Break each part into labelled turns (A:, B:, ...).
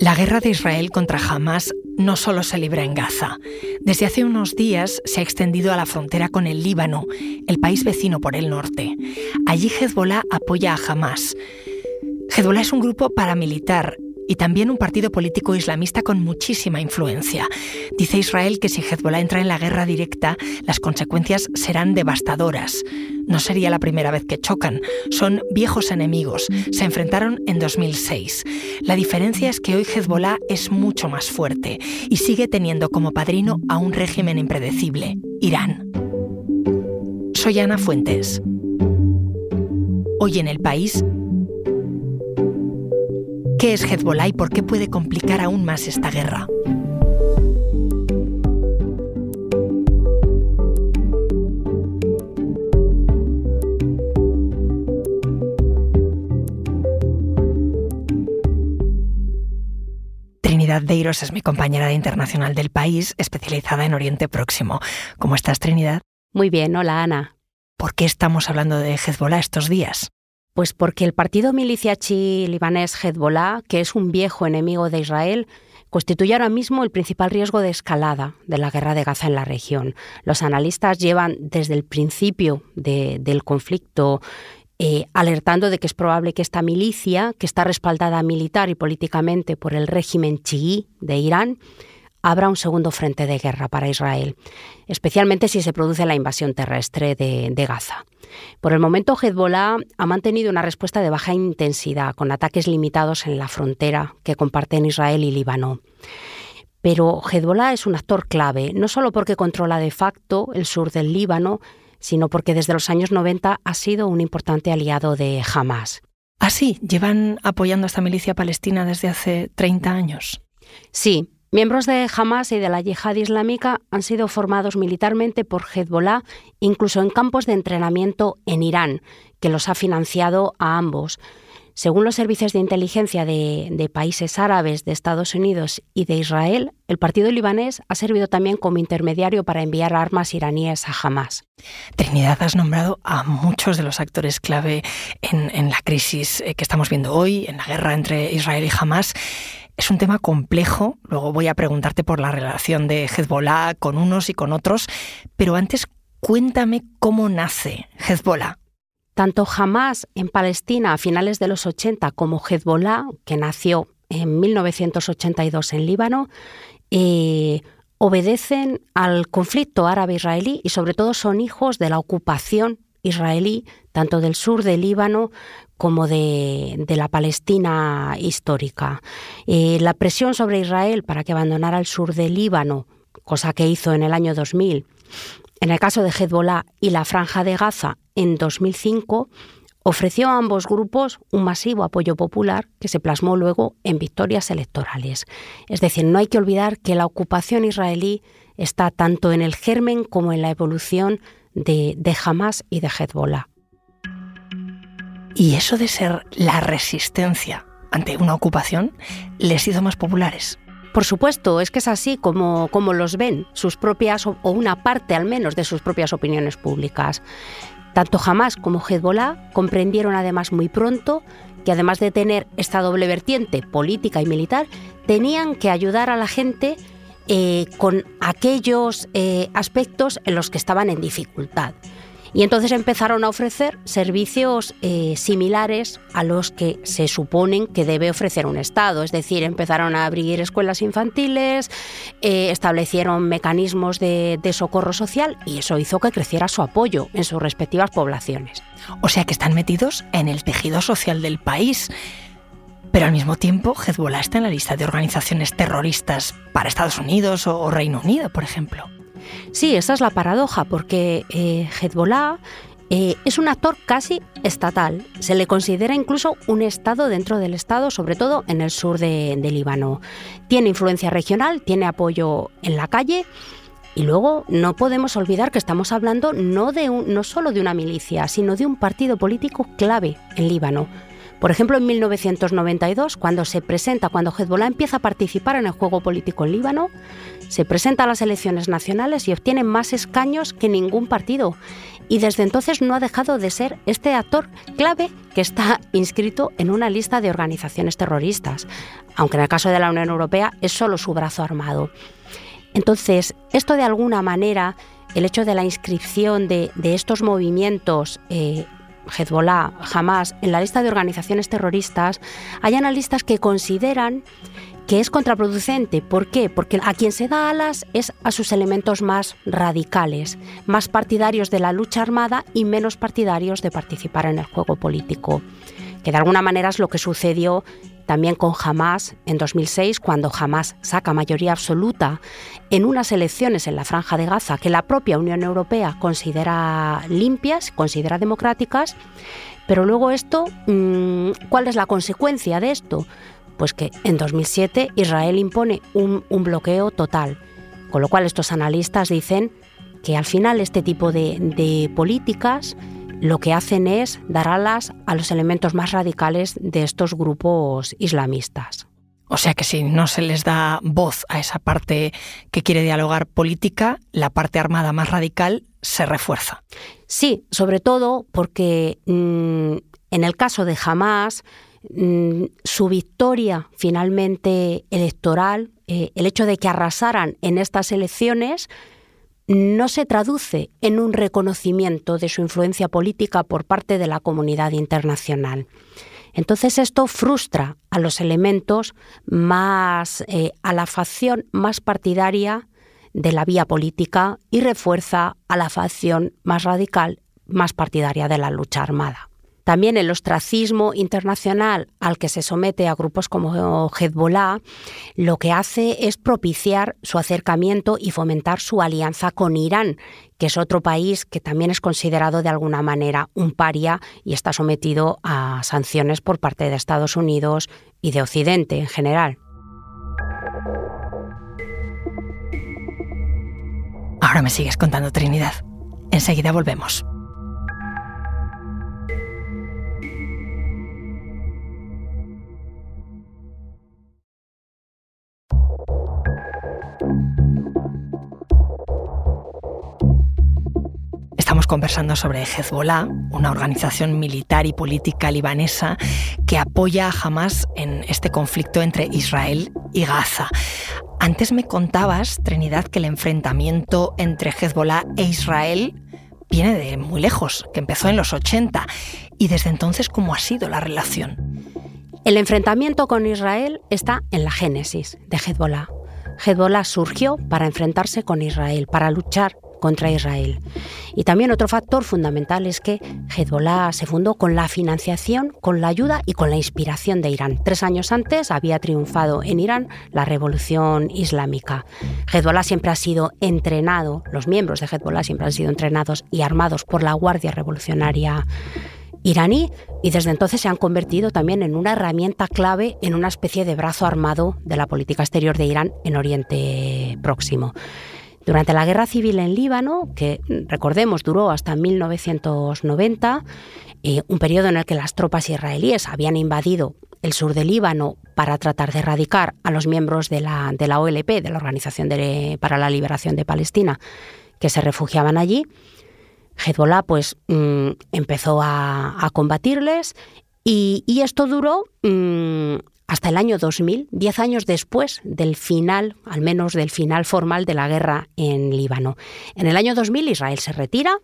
A: La guerra de Israel contra Hamas no solo se libra en Gaza. Desde hace unos días se ha extendido a la frontera con el Líbano, el país vecino por el norte. Allí Hezbollah apoya a Hamas. Hezbollah es un grupo paramilitar y también un partido político islamista con muchísima influencia. Dice Israel que si Hezbollah entra en la guerra directa, las consecuencias serán devastadoras. No sería la primera vez que chocan. Son viejos enemigos. Se enfrentaron en 2006. La diferencia es que hoy Hezbollah es mucho más fuerte y sigue teniendo como padrino a un régimen impredecible, Irán. Soy Ana Fuentes. Hoy en el país ¿Qué es Hezbollah y por qué puede complicar aún más esta guerra? Trinidad Deiros es mi compañera de internacional del país, especializada en Oriente Próximo. ¿Cómo estás, Trinidad?
B: Muy bien, hola Ana.
A: ¿Por qué estamos hablando de Hezbollah estos días?
B: Pues porque el partido milicia libanés Hezbollah, que es un viejo enemigo de Israel, constituye ahora mismo el principal riesgo de escalada de la guerra de Gaza en la región. Los analistas llevan desde el principio del conflicto eh, alertando de que es probable que esta milicia, que está respaldada militar y políticamente por el régimen chií de Irán, habrá un segundo frente de guerra para Israel, especialmente si se produce la invasión terrestre de, Gaza. Por el momento, Hezbollah ha mantenido una respuesta de baja intensidad, con ataques limitados en la frontera que comparten Israel y Líbano. Pero Hezbollah es un actor clave, no solo porque controla de facto el sur del Líbano, sino porque desde los años 90 ha sido un importante aliado de Hamas.
A: ¿Ah, sí? ¿Llevan apoyando a esta milicia palestina desde hace 30 años?
B: Sí, Miembros de Hamas y de la yihad islámica han sido formados militarmente por Hezbollah, incluso en campos de entrenamiento en Irán, que los ha financiado a ambos. Según los servicios de inteligencia de, países árabes, de Estados Unidos y de Israel, el partido libanés ha servido también como intermediario para enviar armas iraníes a Hamas.
A: Trinidad, has nombrado a muchos de los actores clave en, en la crisis eh, que estamos viendo hoy, en la guerra entre Israel y Hamas. Es un tema complejo, luego voy a preguntarte por la relación de Hezbollah con unos y con otros, pero antes cuéntame cómo nace Hezbollah.
B: Tanto Hamas en Palestina a finales de los 80 como Hezbollah, que nació en 1982 en Líbano, eh, obedecen al conflicto árabe-israelí y sobre todo son hijos de la ocupación israelí, tanto del sur del Líbano como de, la Palestina histórica. Eh, la presión sobre Israel para que abandonara el sur del Líbano, cosa que hizo en el año 2000, en el caso de Hezbollah y la Franja de Gaza en 2005, ofreció a ambos grupos un masivo apoyo popular que se plasmó luego en victorias electorales. Es decir, no hay que olvidar que la ocupación israelí está tanto en el germen como en la evolución de, de Hamas y de Hezbollah.
A: Y eso de ser la resistencia ante una ocupación les hizo más populares.
B: Por supuesto, es que es así como, como los ven sus propias, o una parte al menos de sus propias opiniones públicas. Tanto Hamas como Hezbollah comprendieron además muy pronto que además de tener esta doble vertiente política y militar, tenían que ayudar a la gente eh, con aquellos eh, aspectos en los que estaban en dificultad. Y entonces empezaron a ofrecer servicios eh, similares a los que se suponen que debe ofrecer un Estado. Es decir, empezaron a abrir escuelas infantiles, establecieron mecanismos de socorro social y eso hizo que creciera su apoyo en sus respectivas poblaciones.
A: O sea que están metidos en el tejido social del país. Pero al mismo tiempo, Hezbollah está en la lista de organizaciones terroristas para Estados Unidos o Reino Unido, por ejemplo.
B: Sí, esa es la paradoja, porque eh, Hezbollah eh, es un actor casi estatal. Se le considera incluso un Estado dentro del Estado, sobre todo en el sur de, Líbano. Tiene influencia regional, tiene apoyo en la calle. Y luego no podemos olvidar que estamos hablando no, de no solo de una milicia, sino de un partido político clave en Líbano. Por ejemplo, en 1992, cuando se presenta, cuando Hezbollah empieza a participar en el juego político en Líbano, se presenta a las elecciones nacionales y obtiene más escaños que ningún partido. y desde entonces no ha dejado de ser este actor clave que está inscrito en una lista de organizaciones terroristas, aunque en el caso de la Unión Europea es solo su brazo armado. Entonces, esto de alguna manera, el hecho de la inscripción de, estos movimientos eh, Hezbollah, Hamas, en la lista de organizaciones terroristas, hay analistas que consideran que es contraproducente. ¿Por qué? Porque a quien se da alas es a sus elementos más radicales, más partidarios de la lucha armada y menos partidarios de participar en el juego político. Que de alguna manera es lo que sucedió también con Hamas en 2006, cuando Hamas saca mayoría absoluta en unas elecciones en la Franja de Gaza que la propia Unión Europea considera limpias, considera democráticas, pero luego esto, mm, ¿cuál es la consecuencia de esto? Pues que en 2007 Israel impone un, bloqueo total, con lo cual estos analistas dicen que al final este tipo de, políticas lo que hacen es dar alas a los elementos más radicales de estos grupos islamistas.
A: O sea que si no se les da voz a esa parte que quiere dialogar política, la parte armada más radical se refuerza.
B: Sí, sobre todo porque mm, en el caso de Hamas, Mm, su victoria finalmente electoral, eh, el hecho de que arrasaran en estas elecciones, no se traduce en un reconocimiento de su influencia política por parte de la comunidad internacional. Entonces esto frustra a los elementos más, eh, a la facción más partidaria de la vía política y refuerza a la facción más radical, más partidaria de la lucha armada. También el ostracismo internacional al que se somete a grupos como Hezbollah lo que hace es propiciar su acercamiento y fomentar su alianza con Irán, que es otro país que también es considerado de alguna manera un paria y está sometido a sanciones por parte de Estados Unidos y de Occidente en general.
A: Ahora me sigues contando Trinidad. Enseguida volvemos. Conversando sobre Hezbollah, una organización militar y política libanesa que apoya a Hamas en este conflicto entre Israel y Gaza. Antes me contabas, Trinidad, que el enfrentamiento entre Hezbollah e Israel viene de muy lejos, que empezó en los 80. ¿Y desde entonces cómo ha sido la relación?
B: El enfrentamiento con Israel está en la génesis de Hezbollah. Hezbollah surgió para enfrentarse con Israel, para luchar contra Israel. Y también otro factor fundamental es que Hezbollah se fundó con la financiación, con la ayuda y con la inspiración de Irán. Tres años antes había triunfado en Irán la revolución islámica. Hezbollah siempre ha sido entrenado, los miembros de Hezbollah siempre han sido entrenados y armados por la Guardia Revolucionaria iraní y desde entonces se han convertido también en una herramienta clave en una especie de brazo armado de la política exterior de Irán en Oriente Próximo. Durante la guerra civil en Líbano, que recordemos duró hasta 1990, eh, un periodo en el que las tropas israelíes habían invadido el sur de Líbano para tratar de erradicar a los miembros de la, de la OLP, de la Organización para la Liberación de Palestina, que se refugiaban allí. Hezbollah pues mm, empezó a, combatirles y, esto duró mm, hasta el año 2000, diez años después del final, al menos del final formal de la guerra en Líbano. En el año 2000 Israel se retira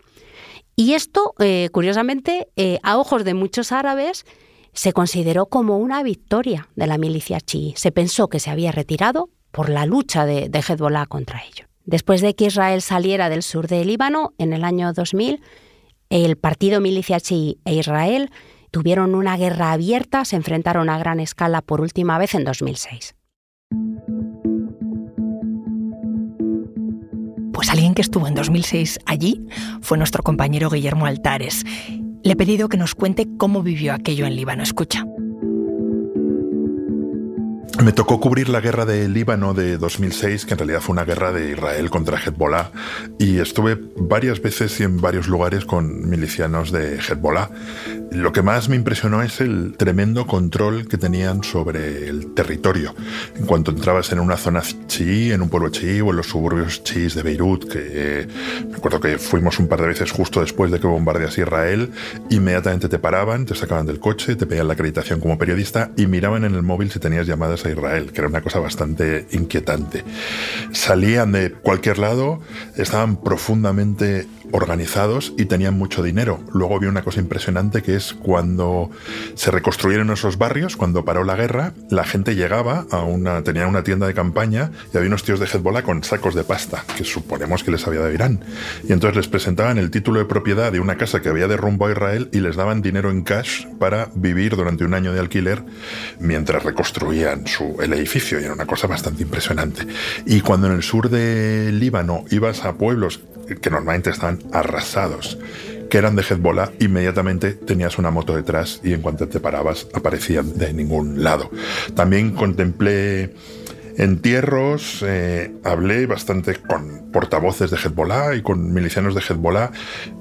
B: y esto, eh, curiosamente, eh, a ojos de muchos árabes, se consideró como una victoria de la milicia chií. Se pensó que se había retirado por la lucha de, de Hezbollah contra ellos. Después de que Israel saliera del sur de Líbano en el año 2000, el partido milicia chií e Israel tuvieron una guerra abierta, se enfrentaron a gran escala por última vez en 2006.
A: Pues alguien que estuvo en 2006 allí fue nuestro compañero Guillermo Altares. Le he pedido que nos cuente cómo vivió aquello en Líbano. Escucha.
C: Me tocó cubrir la guerra de Líbano de 2006, que en realidad fue una guerra de Israel contra Hezbollah, y estuve varias veces y en varios lugares con milicianos de Hezbollah. Lo que más me impresionó es el tremendo control que tenían sobre el territorio. En cuanto entrabas en una zona chií, en un pueblo chií o en los suburbios chiíes de Beirut, que eh, me acuerdo que fuimos un par de veces justo después de que bombardeas Israel, inmediatamente te paraban, te sacaban del coche, te pedían la acreditación como periodista y miraban en el móvil si tenías llamadas a Israel, que era una cosa bastante inquietante. Salían de cualquier lado, estaban profundamente organizados y tenían mucho dinero. Luego vi una cosa impresionante que es cuando se reconstruyeron esos barrios, cuando paró la guerra, la gente llegaba a una, tenía una tienda de campaña y había unos tíos de Hezbollah con sacos de pasta, que suponemos que les había de Irán. Y entonces les presentaban el título de propiedad de una casa que había de rumbo a Israel y les daban dinero en cash para vivir durante un año de alquiler mientras reconstruían su, el edificio. Y era una cosa bastante impresionante. Y cuando en el sur de Líbano ibas a pueblos que normalmente arrasados, que eran de Hezbollah, inmediatamente tenías una moto detrás y en cuanto te parabas aparecían de ningún lado. También contemplé entierros, eh, hablé bastante con portavoces de Hezbollah y con milicianos de Hezbollah.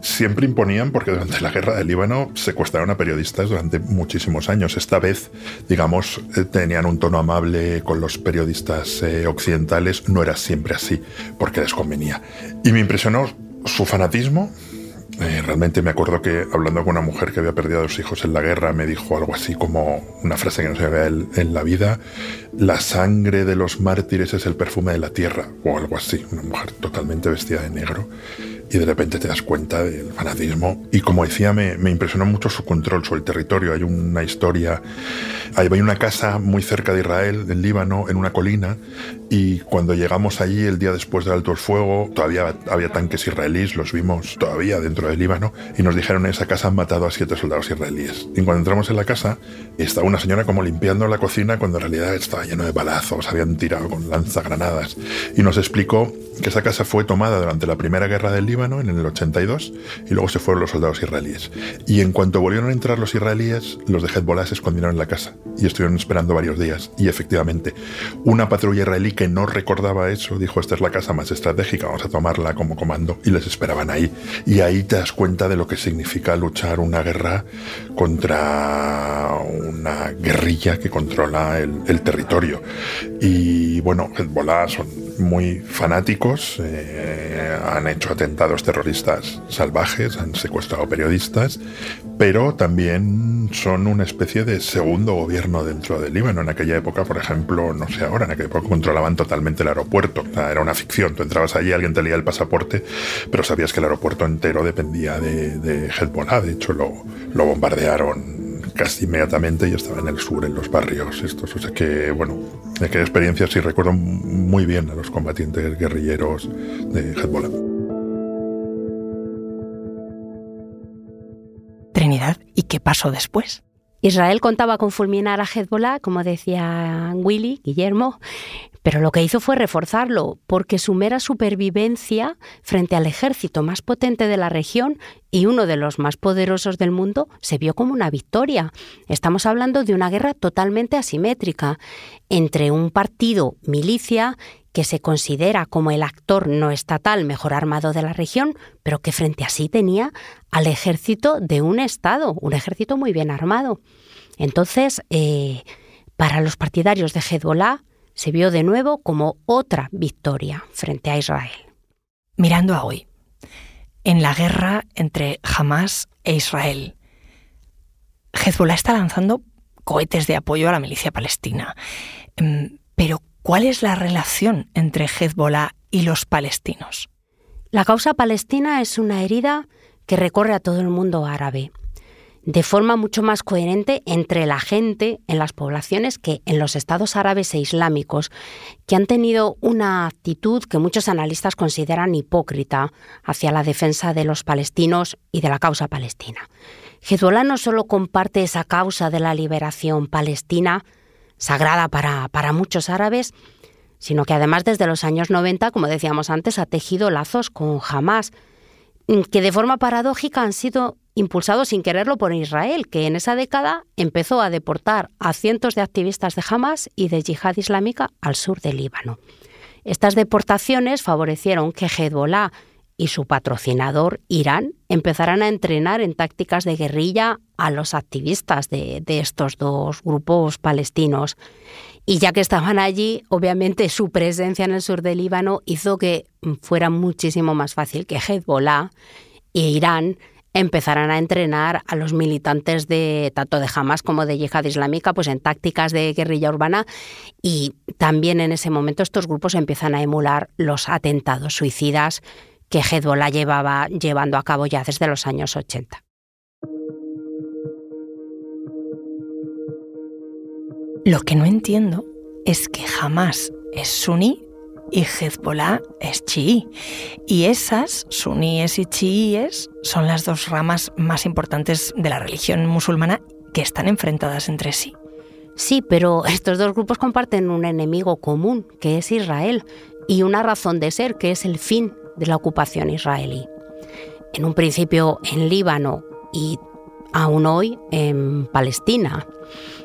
C: Siempre imponían, porque durante la guerra del Líbano secuestraron a periodistas durante muchísimos años. Esta vez, digamos, eh, tenían un tono amable con los periodistas eh, occidentales. No era siempre así, porque les convenía. Y me impresionó su fanatismo, eh, realmente me acuerdo que hablando con una mujer que había perdido a dos hijos en la guerra me dijo algo así como una frase que no se ve en la vida, la sangre de los mártires es el perfume de la tierra o algo así, una mujer totalmente vestida de negro y de repente te das cuenta del fanatismo. Y como decía, me, me, impresionó mucho su control sobre el territorio. Hay una historia, hay, una casa muy cerca de Israel, del Líbano, en una colina, y cuando llegamos allí el día después del alto el fuego, todavía había tanques israelíes, los vimos todavía dentro del Líbano, y nos dijeron en esa casa han matado a siete soldados israelíes. Y cuando entramos en la casa, estaba una señora como limpiando la cocina cuando en realidad estaba lleno de balazos, habían tirado con lanzagranadas. Y nos explicó que esa casa fue tomada durante la primera guerra del Líbano en el 82 y luego se fueron los soldados israelíes. Y en cuanto volvieron a entrar los israelíes, los de Hezbollah se escondieron en la casa y estuvieron esperando varios días. Y efectivamente, una patrulla israelí que no recordaba eso dijo, esta es la casa más estratégica, vamos a tomarla como comando y les esperaban ahí. Y ahí te das cuenta de lo que significa luchar una guerra contra una guerrilla que controla el, territorio. Y bueno, Hezbollah son muy fanáticos, eh, han hecho atentados terroristas salvajes, han secuestrado periodistas, pero también son una especie de segundo gobierno dentro del Líbano. En aquella época, por ejemplo, no sé ahora, en aquella época controlaban totalmente el aeropuerto. era una ficción. Tú entrabas allí, alguien te leía el pasaporte, pero sabías que el aeropuerto entero dependía de, de Hezbollah. De hecho, lo, lo bombardearon casi inmediatamente y estaba en el sur, en los barrios estos. O sea que, bueno, aquella experiencia sí recuerdo muy bien a los combatientes guerrilleros de Hezbollah.
A: ¿Y qué pasó después?
B: Israel contaba con fulminar a Hezbollah, como decía Willy, Guillermo, pero lo que hizo fue reforzarlo, porque su mera supervivencia frente al ejército más potente de la región y uno de los más poderosos del mundo se vio como una victoria. Estamos hablando de una guerra totalmente asimétrica entre un partido milicia que se considera como el actor no estatal mejor armado de la región, pero que frente a sí tenía al ejército de un Estado, un ejército muy bien armado. Entonces, eh, para los partidarios de Hezbollah, se vio de nuevo como otra victoria frente a Israel.
A: Mirando a hoy, en la guerra entre Hamas e Israel, Hezbollah está lanzando cohetes de apoyo a la milicia palestina. Em, pero, ¿cuál es la relación entre Hezbollah y los palestinos?
B: La causa palestina es una herida que recorre a todo el mundo árabe de forma mucho más coherente entre la gente en las poblaciones que en los estados árabes e islámicos, que han tenido una actitud que muchos analistas consideran hipócrita hacia la defensa de los palestinos y de la causa palestina. Hezbollah no solo comparte esa causa de la liberación palestina, sagrada para, para muchos árabes, sino que además desde los años 90, como decíamos antes, ha tejido lazos con Hamas, que de forma paradójica han sido impulsado sin quererlo por Israel, que en esa década empezó a deportar a cientos de activistas de Hamas y de yihad islámica al sur del Líbano. Estas deportaciones favorecieron que Hezbollah y su patrocinador, Irán, empezaran a entrenar en tácticas de guerrilla a los activistas de, de, estos dos grupos palestinos. Y ya que estaban allí, obviamente su presencia en el sur del Líbano hizo que fuera muchísimo más fácil que Hezbollah e Irán empezaran a entrenar a los militantes de tanto de Hamas como de Yihad Islámica pues en tácticas de guerrilla urbana y también en ese momento estos grupos empiezan a emular los atentados suicidas que Hezbollah llevaba llevando a cabo ya desde los años 80.
A: Lo que no entiendo es que Hamas es suní y Hezbollah es chií. Y esas, suníes y chiíes, son las dos ramas más importantes de la religión musulmana que están enfrentadas entre sí.
B: Sí, pero estos dos grupos comparten un enemigo común, que es Israel, y una razón de ser, que es el fin de la ocupación israelí. En un principio en Líbano y aún hoy en Palestina.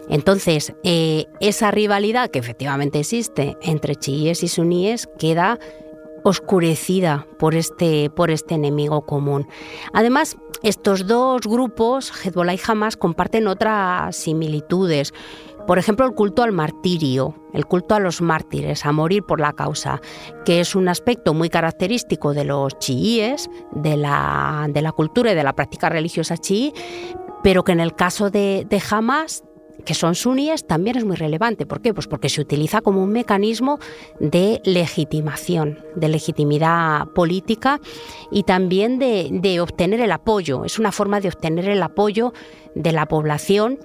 B: Entonces, eh, esa rivalidad que efectivamente existe entre chiíes y suníes queda oscurecida por este, por este enemigo común. Además, estos dos grupos, Hezbollah y Hamas, comparten otras similitudes. Por ejemplo, el culto al martirio, el culto a los mártires, a morir por la causa, que es un aspecto muy característico de los chiíes, de la, de la cultura y de la práctica religiosa chií, pero que en el caso de, de Hamas que son suníes, también es muy relevante. ¿Por qué? Pues porque se utiliza como un mecanismo de legitimación, de legitimidad política y también de, obtener el apoyo. Es una forma de obtener el apoyo de la población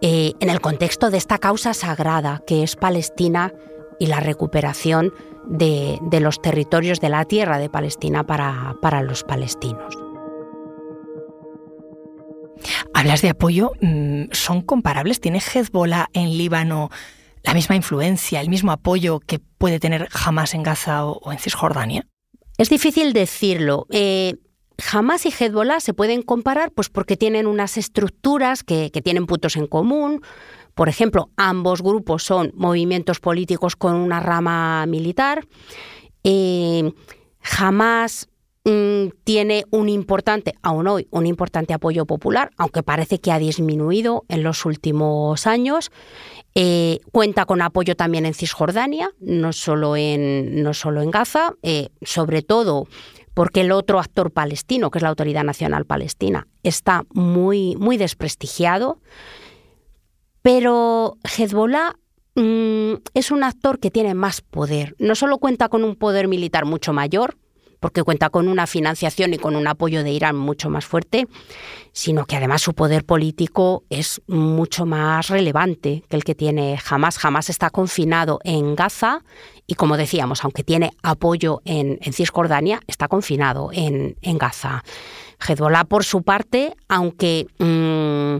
B: eh, en el contexto de esta causa sagrada que es Palestina y la recuperación de, los territorios de la tierra de Palestina para los palestinos.
A: Hablas de apoyo, mm, ¿son comparables? ¿Tiene Hezbollah en Líbano la misma influencia, el mismo apoyo que puede tener Hamas en Gaza o, en Cisjordania?
B: Es difícil decirlo. Eh, Hamas y Hezbollah se pueden comparar pues porque tienen unas estructuras que, tienen puntos en común. Por ejemplo, ambos grupos son movimientos políticos con una rama militar. Eh, Hamas Mm, tiene un importante, aún hoy, un importante apoyo popular, aunque parece que ha disminuido en los últimos años. Eh, cuenta con apoyo también en Cisjordania, no solo en, no solo en Gaza, eh, sobre todo porque el otro actor palestino, que es la Autoridad Nacional Palestina, está muy, muy desprestigiado. Pero Hezbollah mm, es un actor que tiene más poder. No solo cuenta con un poder militar mucho mayor, porque cuenta con una financiación y con un apoyo de Irán mucho más fuerte, sino que además su poder político es mucho más relevante que el que tiene Hamas. Hamas está confinado en Gaza y, como decíamos, aunque tiene apoyo en, Cisjordania, está confinado en, Gaza. Hezbollah, por su parte, aunque... Mm,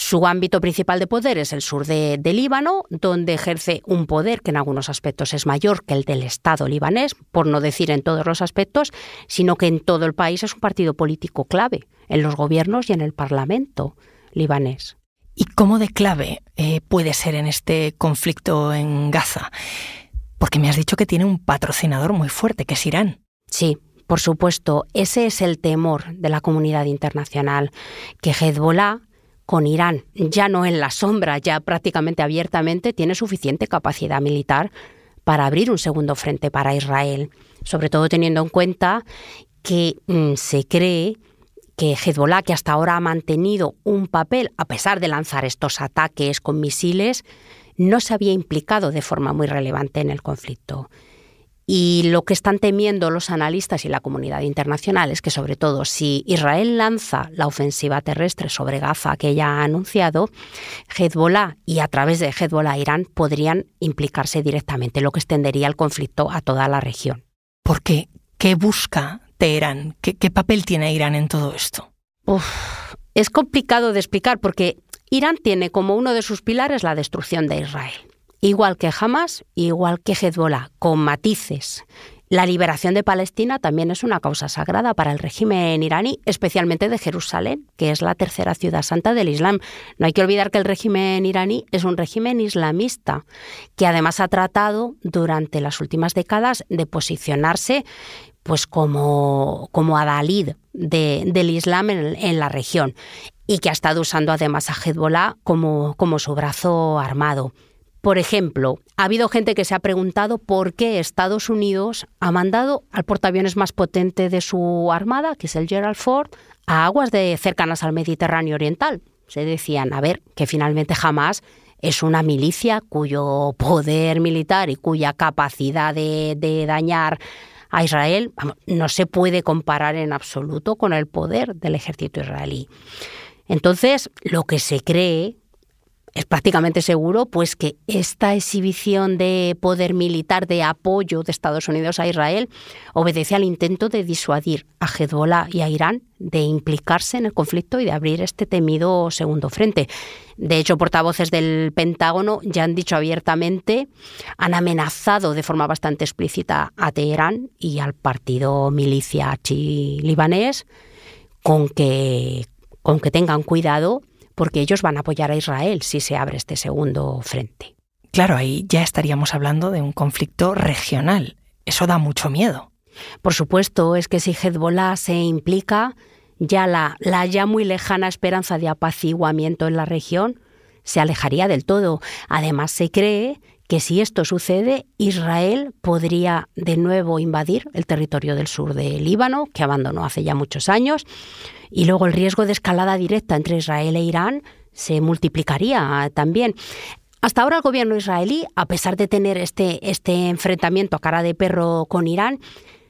B: su ámbito principal de poder es el sur de, Líbano, donde ejerce un poder que en algunos aspectos es mayor que el del Estado libanés, por no decir en todos los aspectos, sino que en todo el país es un partido político clave, en los gobiernos y en el Parlamento libanés.
A: ¿Y cómo de clave eh, puede ser en este conflicto en Gaza? Porque me has dicho que tiene un patrocinador muy fuerte, que es Irán.
B: Sí, por supuesto, ese es el temor de la comunidad internacional, que Hezbollah con Irán, ya no en la sombra, ya prácticamente abiertamente, tiene suficiente capacidad militar para abrir un segundo frente para Israel, sobre todo teniendo en cuenta que mm, se cree que Hezbollah, que hasta ahora ha mantenido un papel, a pesar de lanzar estos ataques con misiles, no se había implicado de forma muy relevante en el conflicto. Y lo que están temiendo los analistas y la comunidad internacional es que, sobre todo, si Israel lanza la ofensiva terrestre sobre Gaza que ya ha anunciado, Hezbollah y a través de Hezbollah Irán podrían implicarse directamente, lo que extendería el conflicto a toda la región.
A: ¿Por qué? ¿Qué busca Teherán? ¿Qué, papel tiene Irán en todo esto?
B: es complicado de explicar porque Irán tiene como uno de sus pilares la destrucción de Israel igual que Hamas, igual que Hezbollah, con matices. La liberación de Palestina también es una causa sagrada para el régimen iraní, especialmente de Jerusalén, que es la tercera ciudad santa del Islam. No hay que olvidar que el régimen iraní es un régimen islamista, que además ha tratado durante las últimas décadas de posicionarse pues como, como adalid del Islam en, la región y que ha estado usando además a Hezbollah como, como su brazo armado. Por ejemplo, ha habido gente que se ha preguntado por qué Estados Unidos ha mandado al portaaviones más potente de su armada, que es el Gerald Ford, a aguas cercanas al Mediterráneo Oriental. Se decían, a ver, que finalmente jamás es una milicia cuyo poder militar y cuya capacidad de, de dañar a Israel no se puede comparar en absoluto con el poder del ejército israelí. Entonces, lo que se cree es prácticamente seguro pues que esta exhibición de poder militar de apoyo de Estados Unidos a Israel obedece al intento de disuadir a Hezbollah y a Irán de implicarse en el conflicto y de abrir este temido segundo frente. De hecho, portavoces del Pentágono ya han dicho abiertamente, han amenazado de forma bastante explícita a Teherán y al partido milicia chi libanés con que, con que tengan cuidado porque ellos van a apoyar a Israel si se abre este segundo frente.
A: Claro, ahí ya estaríamos hablando de un conflicto regional. Eso da mucho miedo.
B: Por supuesto, es que si Hezbollah se implica, ya la, la ya muy lejana esperanza de apaciguamiento en la región se alejaría del todo. Además, se cree que si esto sucede, Israel podría de nuevo invadir el territorio del sur de Líbano, que abandonó hace ya muchos años, y luego el riesgo de escalada directa entre Israel e Irán se multiplicaría también. Hasta ahora el gobierno israelí, a pesar de tener este, este enfrentamiento a cara de perro con Irán,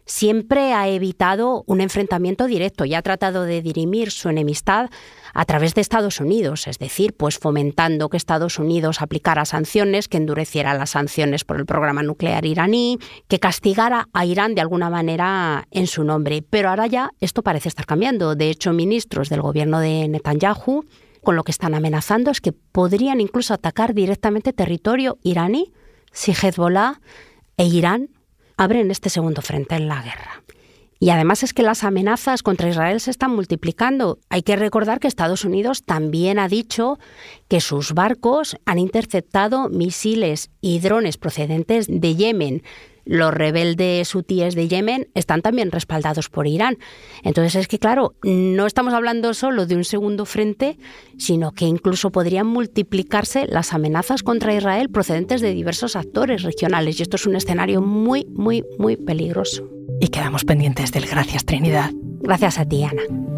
B: siempre ha evitado un enfrentamiento directo y ha tratado de dirimir su enemistad a través de Estados Unidos, es decir, pues fomentando que Estados Unidos aplicara sanciones, que endureciera las sanciones por el programa nuclear iraní, que castigara a Irán de alguna manera en su nombre. Pero ahora ya esto parece estar cambiando. De hecho, ministros del gobierno de Netanyahu con lo que están amenazando es que podrían incluso atacar directamente territorio iraní si Hezbollah e Irán abren este segundo frente en la guerra. Y además es que las amenazas contra Israel se están multiplicando. Hay que recordar que Estados Unidos también ha dicho que sus barcos han interceptado misiles y drones procedentes de Yemen. Los rebeldes hutíes de Yemen están también respaldados por Irán. Entonces es que, claro, no estamos hablando solo de un segundo frente, sino que incluso podrían multiplicarse las amenazas contra Israel procedentes de diversos actores regionales. Y esto es un escenario muy, muy, muy peligroso
A: y quedamos pendientes del Gracias Trinidad.
B: Gracias a ti, Ana.